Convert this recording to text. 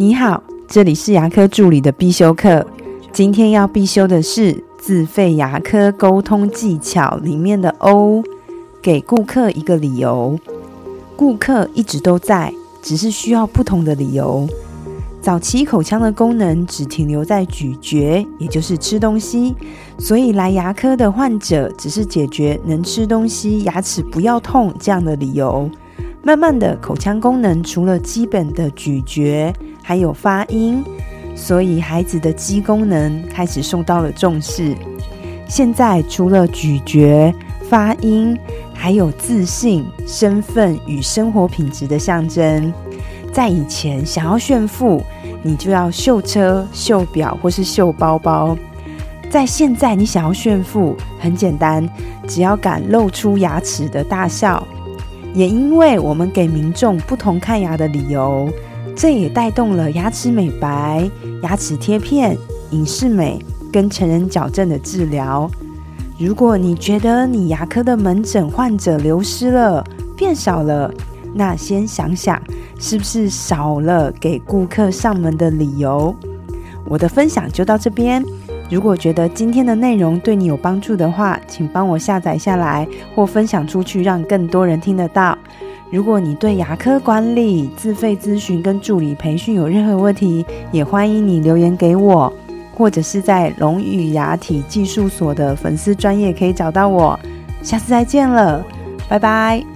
你好，这里是牙科助理的必修课。今天要必修的是自费牙科沟通技巧里面的 O，给顾客一个理由。顾客一直都在，只是需要不同的理由。早期口腔的功能只停留在咀嚼，也就是吃东西，所以来牙科的患者只是解决能吃东西、牙齿不要痛这样的理由。慢慢的，口腔功能除了基本的咀嚼，还有发音，所以孩子的肌功能开始受到了重视。现在除了咀嚼、发音，还有自信、身份与生活品质的象征。在以前，想要炫富，你就要秀车、秀表或是秀包包；在现在，你想要炫富，很简单，只要敢露出牙齿的大笑。也因为我们给民众不同看牙的理由，这也带动了牙齿美白、牙齿贴片、影视美跟成人矫正的治疗。如果你觉得你牙科的门诊患者流失了、变少了，那先想想是不是少了给顾客上门的理由。我的分享就到这边。如果觉得今天的内容对你有帮助的话，请帮我下载下来或分享出去，让更多人听得到。如果你对牙科管理、自费咨询跟助理培训有任何问题，也欢迎你留言给我，或者是在龙语牙体技术所的粉丝专业可以找到我。下次再见了，拜拜。